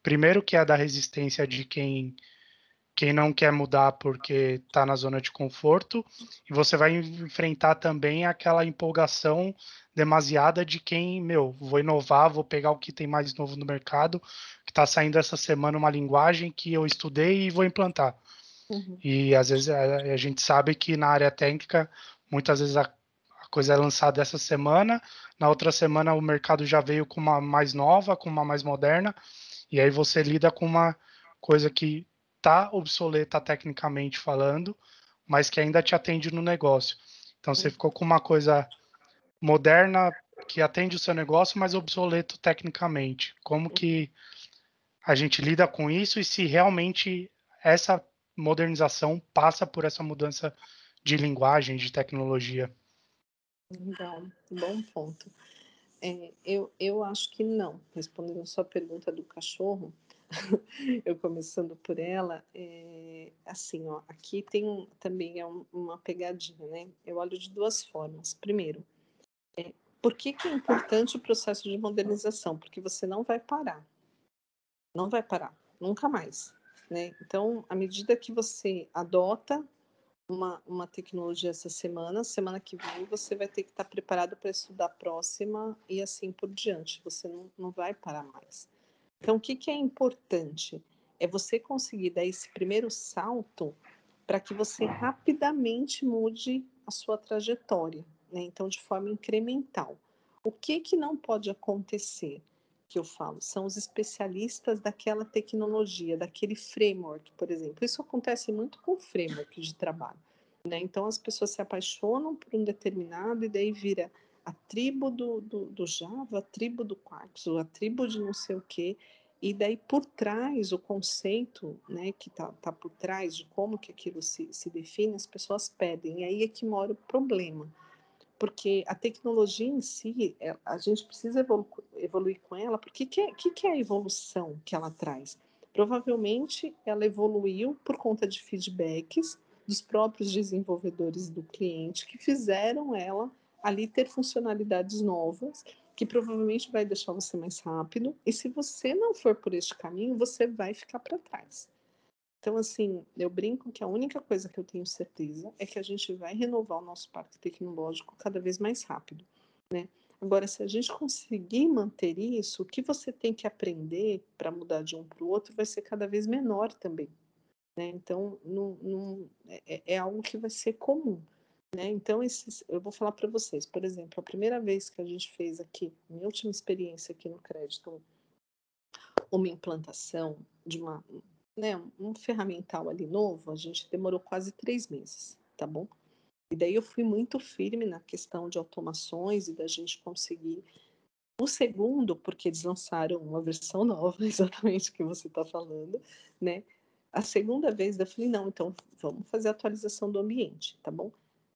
primeiro que é da resistência de quem quem não quer mudar porque está na zona de conforto, e você vai enfrentar também aquela empolgação demasiada de quem, meu, vou inovar, vou pegar o que tem mais novo no mercado, que está saindo essa semana uma linguagem que eu estudei e vou implantar. Uhum. E às vezes a, a, gente sabe que na área técnica, muitas vezes a, a, coisa é lançada essa semana, na outra semana o mercado já veio com uma mais nova, com uma mais moderna, e aí você lida com uma coisa que está obsoleta tecnicamente falando, mas que ainda te atende no negócio. Então você ficou com uma coisa moderna que atende o seu negócio, mas obsoleto tecnicamente. Como que a gente lida com isso e se realmente essa modernização passa por essa mudança de linguagem, de tecnologia? Legal, bom ponto. É, eu, eu acho que não. Respondendo a sua pergunta do cachorro, eu começando por ela, é, assim, ó, aqui tem também é um, uma pegadinha, né? Eu olho de duas formas. Primeiro, é, por que, que é importante o processo de modernização? Porque você não vai parar. Não vai parar, nunca mais. Né? Então, à medida que você adota uma, uma tecnologia essa semana, semana que vem você vai ter que estar preparado para estudar a próxima e assim por diante. Você não, não vai parar mais. Então, o que, que é importante? É você conseguir dar esse primeiro salto para que você rapidamente mude a sua trajetória, né? Então, de forma incremental. O que, que não pode acontecer? que eu falo, são os especialistas daquela tecnologia, daquele framework, por exemplo. Isso acontece muito com framework de trabalho. Né? Então, as pessoas se apaixonam por um determinado e daí vira a tribo do, do, do Java, a tribo do Quarks, a tribo de não sei o quê, e daí por trás, o conceito né, que está tá por trás de como que aquilo se, se define, as pessoas pedem, e aí é que mora o problema porque a tecnologia em si, é, a gente precisa evolu evoluir com ela, porque o que, que, que é a evolução que ela traz? Provavelmente ela evoluiu por conta de feedbacks dos próprios desenvolvedores do cliente que fizeram ela ali ter funcionalidades novas, que provavelmente vai deixar você mais rápido, e se você não for por este caminho, você vai ficar para trás. Então, assim, eu brinco que a única coisa que eu tenho certeza é que a gente vai renovar o nosso parque tecnológico cada vez mais rápido, né? Agora, se a gente conseguir manter isso, o que você tem que aprender para mudar de um para o outro vai ser cada vez menor também. Né? Então, não, não, é, é, algo que vai ser comum. Né? Então, esses, eu vou falar para vocês, por exemplo, a primeira vez que a gente fez aqui, minha última experiência aqui no crédito, uma implantação de uma, né, um ferramental ali novo, a gente demorou quase três meses, tá bom? E daí eu fui muito firme na questão de automações e da gente conseguir. O segundo, porque eles lançaram uma versão nova, exatamente que você está falando, né? A segunda vez eu falei, não, então vamos fazer a atualização do ambiente, tá bom?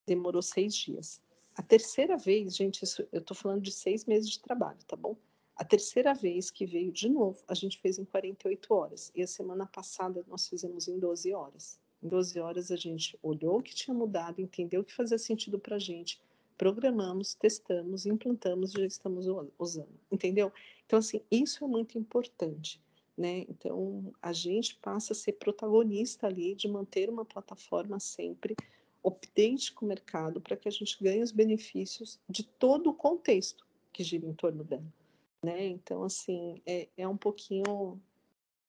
Demorou seis dias. A terceira vez, gente, isso, eu estou falando de seis meses de trabalho, tá bom? A terceira vez que veio de novo, a gente fez em 48 horas. E a semana passada nós fizemos em 12 horas. Em 12 horas a gente olhou o que tinha mudado, entendeu o que fazia sentido para a gente, programamos, testamos, implantamos e já estamos usando, entendeu? Então, assim, isso é muito importante. Né? Então, a gente passa a ser protagonista ali de manter uma plataforma sempre update com o mercado para que a gente ganhe os benefícios de todo o contexto que gira em torno dela. Né? Então, assim, é, é um pouquinho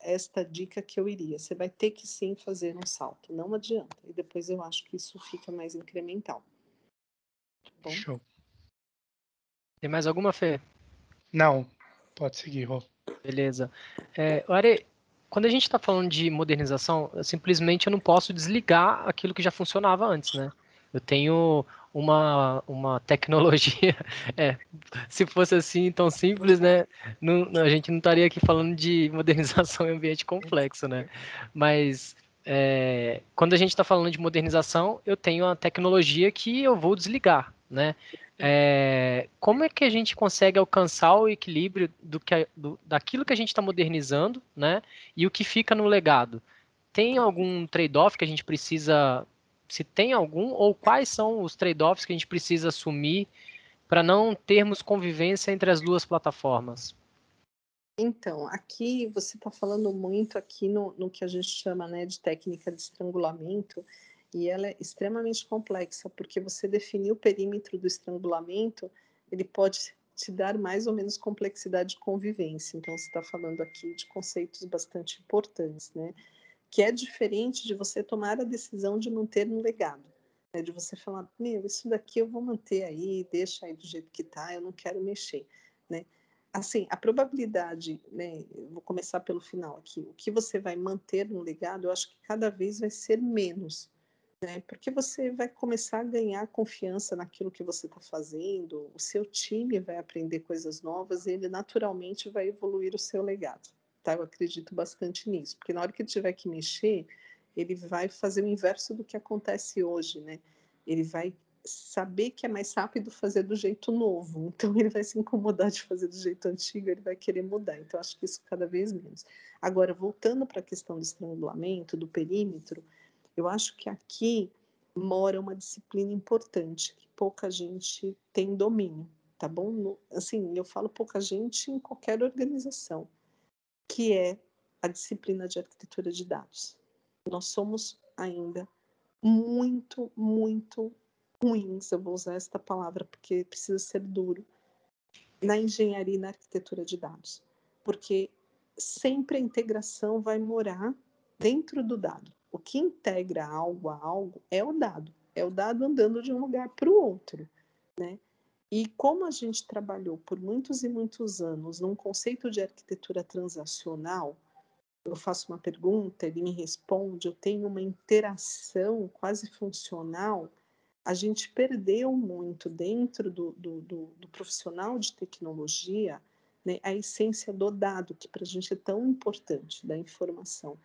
esta dica que eu iria. Você vai ter que sim fazer um salto, não adianta. E depois eu acho que isso fica mais incremental. Tá bom? Show. Tem mais alguma, Fê? Não, pode seguir, Rô. Beleza. É, Are, quando a gente está falando de modernização, simplesmente eu não posso desligar aquilo que já funcionava antes, né? Eu tenho uma, uma tecnologia. É, se fosse assim tão simples, né? Não, a gente não estaria aqui falando de modernização em ambiente complexo, né? Mas é, quando a gente está falando de modernização, eu tenho a tecnologia que eu vou desligar, né? É, como é que a gente consegue alcançar o equilíbrio do que, do, daquilo que a gente está modernizando, né? E o que fica no legado? Tem algum trade-off que a gente precisa, se tem algum, ou quais são os trade-offs que a gente precisa assumir para não termos convivência entre as duas plataformas? Então, aqui você está falando muito aqui no, no que a gente chama né, de técnica de estrangulamento, e ela é extremamente complexa, porque você definir o perímetro do estrangulamento, ele pode te dar mais ou menos complexidade de convivência. Então, você está falando aqui de conceitos bastante importantes, né? Que é diferente de você tomar a decisão de manter um legado, né? de você falar, meu, isso daqui eu vou manter aí, deixa aí do jeito que está, eu não quero mexer, né? Assim, a probabilidade, né? Vou começar pelo final aqui. O que você vai manter no legado, eu acho que cada vez vai ser menos né? Porque você vai começar a ganhar confiança naquilo que você está fazendo, o seu time vai aprender coisas novas e ele naturalmente vai evoluir o seu legado. Tá? Eu acredito bastante nisso, porque na hora que ele tiver que mexer, ele vai fazer o inverso do que acontece hoje, né? Ele vai saber que é mais rápido fazer do jeito novo, então ele vai se incomodar de fazer do jeito antigo, ele vai querer mudar. Então acho que isso cada vez menos. Agora voltando para a questão do estrangulamento, do perímetro, eu acho que aqui mora uma disciplina importante que pouca gente tem domínio, tá bom? Assim, eu falo pouca gente em qualquer organização, que é a disciplina de arquitetura de dados. Nós somos ainda muito, muito ruins, eu vou usar esta palavra porque precisa ser duro, na engenharia e na arquitetura de dados, porque sempre a integração vai morar dentro do dado. O que integra algo a algo é o dado, é o dado andando de um lugar para o outro, né? E como a gente trabalhou por muitos e muitos anos num conceito de arquitetura transacional, eu faço uma pergunta, ele me responde, eu tenho uma interação quase funcional, a gente perdeu muito dentro do, do, do, do profissional de tecnologia né, a essência do dado, que para a gente é tão importante, da informação.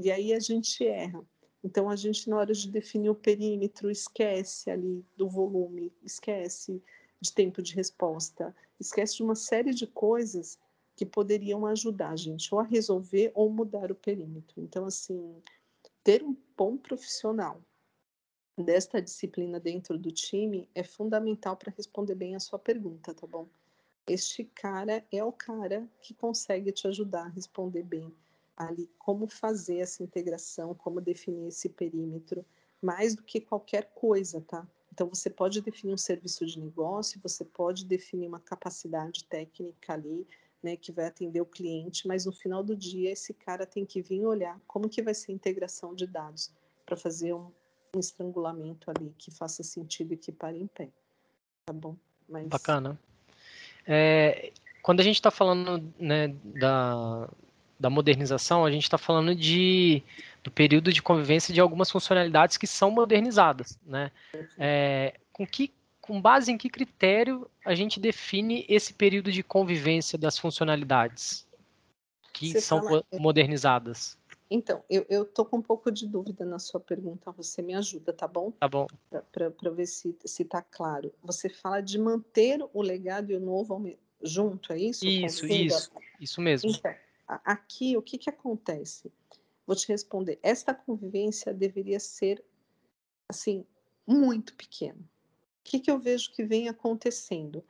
E aí a gente erra. Então a gente, na hora de definir o perímetro, esquece ali do volume, esquece de tempo de resposta, esquece de uma série de coisas que poderiam ajudar a gente ou a resolver ou mudar o perímetro. Então, assim, ter um bom profissional desta disciplina dentro do time é fundamental para responder bem a sua pergunta, tá bom? Este cara é o cara que consegue te ajudar a responder bem ali como fazer essa integração, como definir esse perímetro, mais do que qualquer coisa, tá? Então, você pode definir um serviço de negócio, você pode definir uma capacidade técnica ali, né, que vai atender o cliente, mas no final do dia esse cara tem que vir olhar como que vai ser a integração de dados para fazer um, um, estrangulamento ali que faça sentido e que pare em pé, tá bom? Mas... Bacana. É, quando a gente está falando né, da, da modernização, a gente está falando de, do período de convivência de algumas funcionalidades que são modernizadas. Né? É, com, que, com base em que critério a gente define esse período de convivência das funcionalidades que Você são fala... Modernizadas? Então, eu estou com um pouco de dúvida na sua pergunta, você me ajuda, tá bom? Tá bom. Para ver se está claro. Você fala de manter o legado e o novo junto, é isso? Isso, isso, isso mesmo. Então, aqui, o que, que acontece? Vou te responder. Esta convivência deveria ser, assim, muito pequena. O que, que eu vejo que vem acontecendo?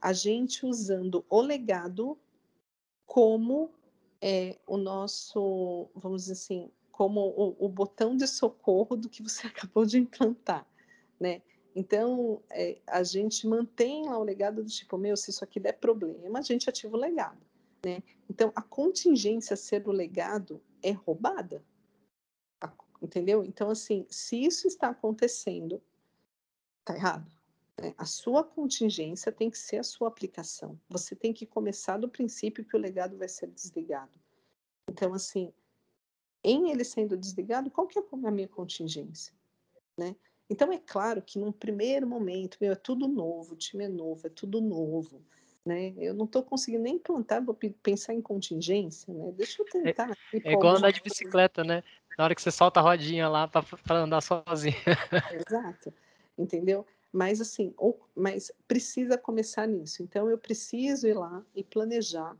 A gente usando o legado como é, o nosso, vamos dizer assim, como o, o, botão de socorro do que você acabou de implantar, né? Então, é, a gente mantém lá o legado do tipo, meu, se isso aqui der problema, a gente ativa o legado. Né? Então, a contingência ser o legado é roubada. Entendeu? Então, assim, se isso está acontecendo, tá errado. Né? A sua contingência tem que ser a sua aplicação. Você tem que começar do princípio que o legado vai ser desligado. Então, assim, em ele sendo desligado, qual que é a minha contingência? Né? Então, é claro que num primeiro momento, meu, é tudo novo, o time é novo, é tudo novo. Né? Eu não estou conseguindo nem plantar, vou pensar em contingência, né? Deixa eu é, tentar. É, é igual andar de bicicleta, né? Na hora que você solta a rodinha lá para andar sozinho. Exato, entendeu? Mas assim, ou, mas precisa começar nisso. Então eu preciso ir lá e planejar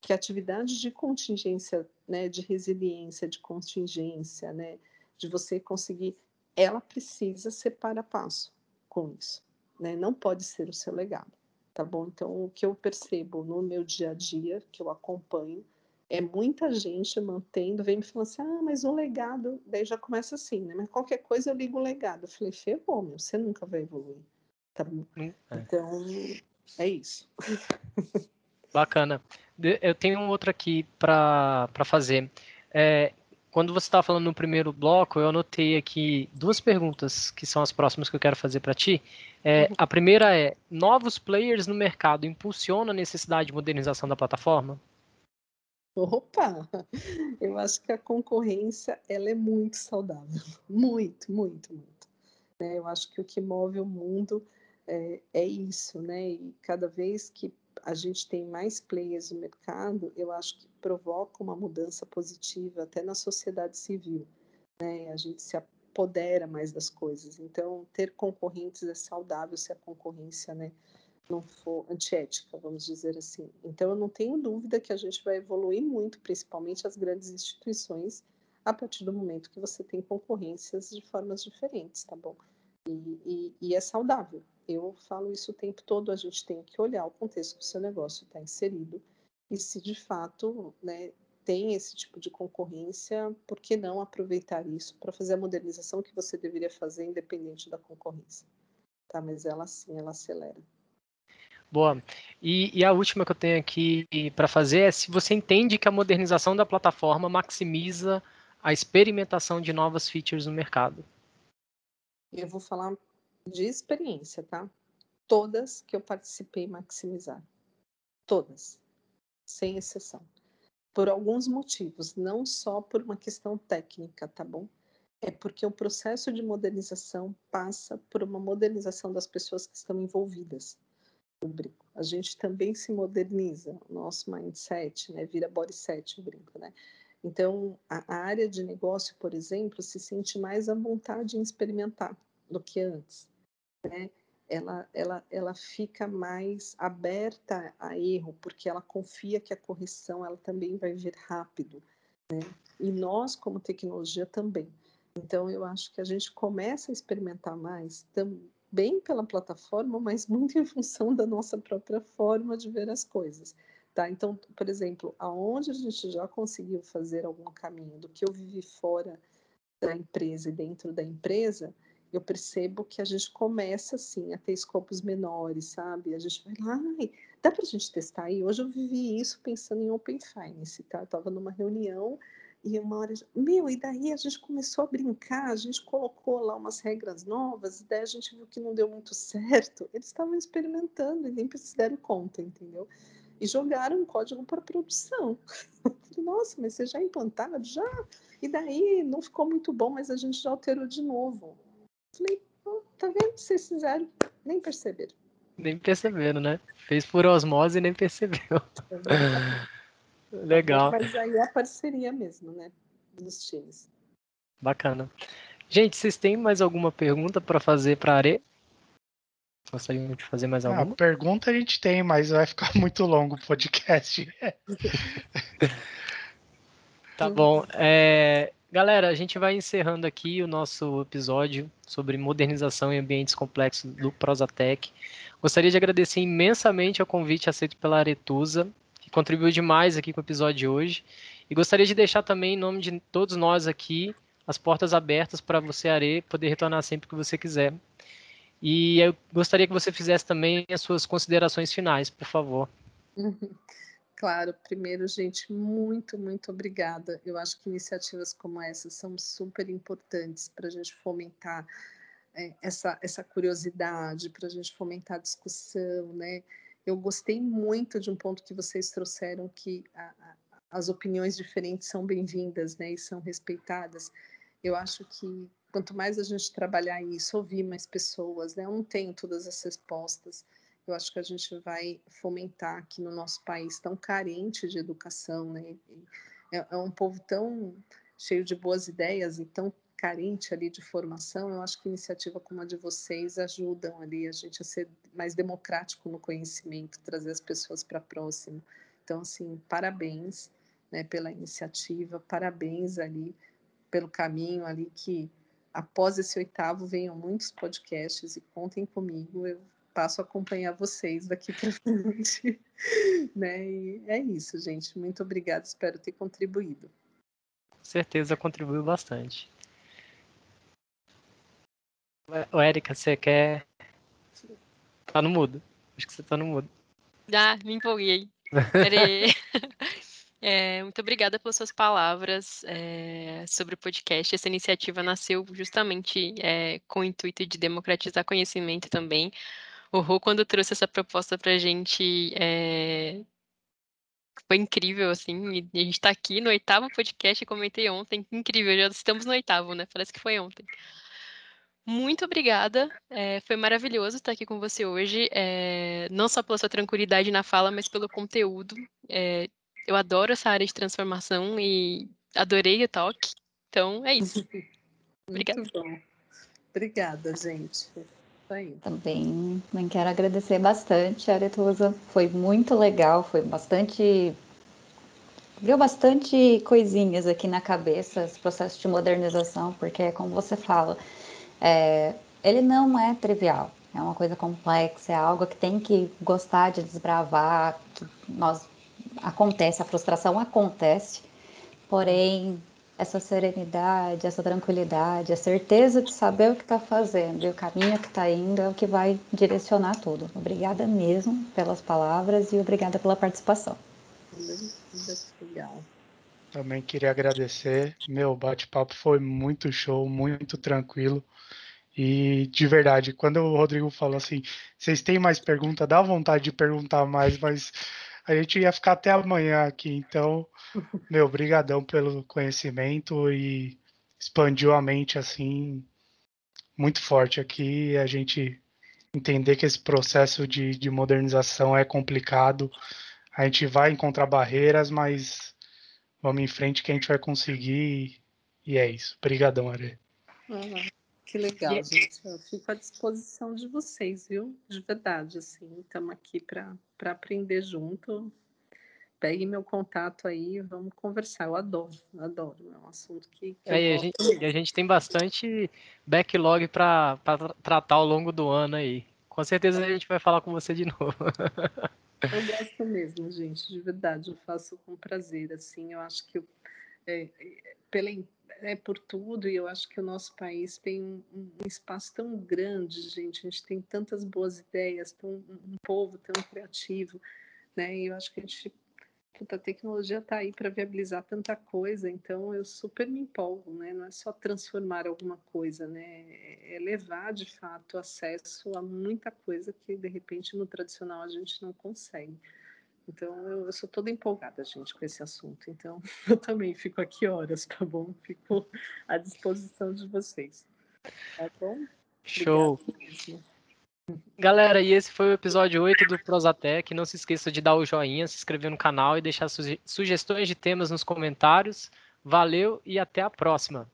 que atividades de contingência, né, de resiliência, de contingência, né, de você conseguir, ela precisa ser para passo com isso, né? Não pode ser o seu legado tá bom? Então, o que eu percebo no meu dia a dia, que eu acompanho, é muita gente mantendo, vem me falando assim, ah, mas o legado, daí já começa assim, né? Mas qualquer coisa eu ligo o legado. Eu falei, ferrou, meu, você nunca vai evoluir, tá bom? Hum, é. Então, é isso. Bacana. Eu tenho um outro aqui para fazer. É, quando você estava falando no primeiro bloco, eu anotei aqui duas perguntas que são as próximas que eu quero fazer para ti. É, uhum. A primeira é: novos players no mercado impulsionam a necessidade de modernização da plataforma? Opa! Eu acho que a concorrência ela é muito saudável, muito, muito, muito. Né? Eu acho que o que move o mundo é, é isso, né? E cada vez que a gente tem mais players no mercado, eu acho que provoca uma mudança positiva até na sociedade civil. Né? A gente se apodera mais das coisas. Então, ter concorrentes é saudável se a concorrência né, não for antiética, vamos dizer assim. Então, eu não tenho dúvida que a gente vai evoluir muito, principalmente as grandes instituições, a partir do momento que você tem concorrências de formas diferentes, tá bom? E, e, e é saudável. Eu falo isso o tempo todo, a gente tem que olhar o contexto que o seu negócio está inserido e se de fato né, tem esse tipo de concorrência, por que não aproveitar isso para fazer a modernização que você deveria fazer independente da concorrência? Tá, mas ela sim, ela acelera. Boa. E, e a última que eu tenho aqui para fazer é se você entende que a modernização da plataforma maximiza a experimentação de novas features no mercado. Eu vou falar de experiência, tá? Todas que eu participei maximizar. Todas. Sem exceção. Por alguns motivos, não só por uma questão técnica, tá bom? É porque o processo de modernização passa por uma modernização das pessoas que estão envolvidas. Brinco. A gente também se moderniza, o nosso mindset, né? Vira body set, eu brinco, né? Então, a, a área de negócio, por exemplo, se sente mais à vontade em experimentar do que antes, né? Ela, ela, ela fica mais aberta a erro, porque ela confia que a correção ela também vai vir rápido, né? E nós, como tecnologia, também. Então, eu acho que a gente começa a experimentar mais também pela plataforma, mas muito em função da nossa própria forma de ver as coisas. Tá? Então, por exemplo, aonde a gente já conseguiu fazer algum caminho do que eu vivi fora da empresa e dentro da empresa, eu percebo que a gente começa assim a ter escopos menores, sabe? A gente vai lá, dá para a gente testar? E hoje eu vivi isso pensando em Open Finance, tá? Eu estava numa reunião e uma hora, meu, e daí a gente começou a brincar, a gente colocou lá umas regras novas, e daí a gente viu que não deu muito certo. Eles estavam experimentando e nem se deram conta, entendeu? E jogaram um código para produção. Falei, nossa, mas você já implantaram? Já? E daí não ficou muito bom, mas a gente já alterou de novo. Falei, oh, tá vendo? Vocês fizeram, nem perceberam. Nem perceberam, né? Fez por osmose e nem percebeu. Legal. Mas aí é a parceria mesmo, né? Dos times. Bacana. Gente, vocês têm mais alguma pergunta para fazer para a Are? Gostariam de fazer mais ah, alguma? Ah, pergunta a gente tem, mas vai ficar muito longo o podcast. tá bom. É, galera, a gente vai encerrando aqui o nosso episódio sobre modernização em ambientes complexos do Prosatec. Gostaria de agradecer imensamente o convite aceito pela Aretusa contribuiu demais aqui com o episódio de hoje. E gostaria de deixar também, em nome de todos nós aqui, as portas abertas para você, Are, poder retornar sempre que você quiser. E eu gostaria que você fizesse também as suas considerações finais, por favor. Claro, primeiro, gente, muito, muito obrigada. Eu acho que iniciativas como essa são super importantes para a gente fomentar é, essa, essa curiosidade, para a gente fomentar a discussão, né? Eu gostei muito de um ponto que vocês trouxeram, que a, a, as opiniões diferentes são bem-vindas né, e são respeitadas. Eu acho que quanto mais a gente trabalhar isso, ouvir mais pessoas, né, eu não tenho todas as respostas, eu acho que a gente vai fomentar aqui no nosso país tão carente de educação, né? É, é um povo tão cheio de boas ideias e tão carente ali de formação, eu acho que iniciativa como a de vocês ajudam ali a gente a ser mais democrático no conhecimento, trazer as pessoas para próximo. Então, assim, parabéns né, pela iniciativa, parabéns ali pelo caminho ali que após esse oitavo venham muitos podcasts e contem comigo, eu passo a acompanhar vocês daqui para frente, né? E é isso, gente. Muito obrigada, espero ter contribuído. Com certeza contribuiu bastante. O Érica, você quer. Tá no mudo. Acho que você tá no mudo. Ah, me empolguei. é, muito obrigada pelas suas palavras é, sobre o podcast. Essa iniciativa nasceu justamente é, com o intuito de democratizar conhecimento também. O Rô, quando trouxe essa proposta para a gente, é, foi incrível, assim. E a gente está aqui no oitavo podcast, comentei ontem. Incrível, já estamos no oitavo, né? Parece que foi ontem. Muito obrigada. É, foi maravilhoso estar aqui com você hoje. É, não só pela sua tranquilidade na fala, mas pelo conteúdo. É, eu adoro essa área de transformação e adorei o talk. Então, é isso. Obrigada. Muito bom. Obrigada, gente. Também, também quero agradecer bastante a Aretusa. Foi muito legal, foi bastante. Deu bastante coisinhas aqui na cabeça, esse processo de modernização, porque, como você fala, é, ele não é trivial, é uma coisa complexa, é algo que tem que gostar de desbravar, que nós acontece, a frustração acontece, porém essa serenidade, essa tranquilidade, a certeza de saber o que está fazendo e o caminho que está indo é o que vai direcionar tudo. Obrigada mesmo pelas palavras e obrigada pela participação. Legal. Também queria agradecer. Meu bate-papo foi muito show, muito tranquilo. E de verdade, quando o Rodrigo falou assim, vocês têm mais pergunta, dá vontade de perguntar mais, mas a gente ia ficar até amanhã aqui. Então, meu, brigadão pelo conhecimento e expandiu a mente assim muito forte aqui. A gente entender que esse processo de, de modernização é complicado. A gente vai encontrar barreiras, mas vamos em frente que a gente vai conseguir. E, é isso. Obrigadão, Are. Uhum. Que legal, e... gente. Eu fico à disposição de vocês, viu? De verdade, assim. Estamos aqui para aprender junto. Pegue meu contato aí, vamos conversar. Eu adoro, adoro. É um assunto que. que é, e, a gente, e a gente tem bastante backlog para tratar ao longo do ano aí. Com certeza a gente vai falar com você de novo. Eu gosto mesmo, gente, de verdade. Eu faço com prazer. Assim, eu acho que eu, é, pela é, é, por tudo, e eu acho que o nosso país tem um, um, espaço tão grande, gente. A gente tem tantas boas ideias, tão, um povo tão criativo, né? E eu acho que a gente. Puta, a tecnologia está aí para viabilizar tanta coisa, então eu super me empolgo, né? Não é só transformar alguma coisa, né? É levar de fato acesso a muita coisa que de repente no tradicional a gente não consegue. Então, eu, eu, sou toda empolgada, gente, com esse assunto. Então, eu também fico aqui horas, tá bom? Fico à disposição de vocês. Tá bom? Show! Galera, e esse foi o episódio 8 do Prosatec. Não se esqueça de dar o joinha, se inscrever no canal e deixar suge sugestões de temas nos comentários. Valeu e até a próxima!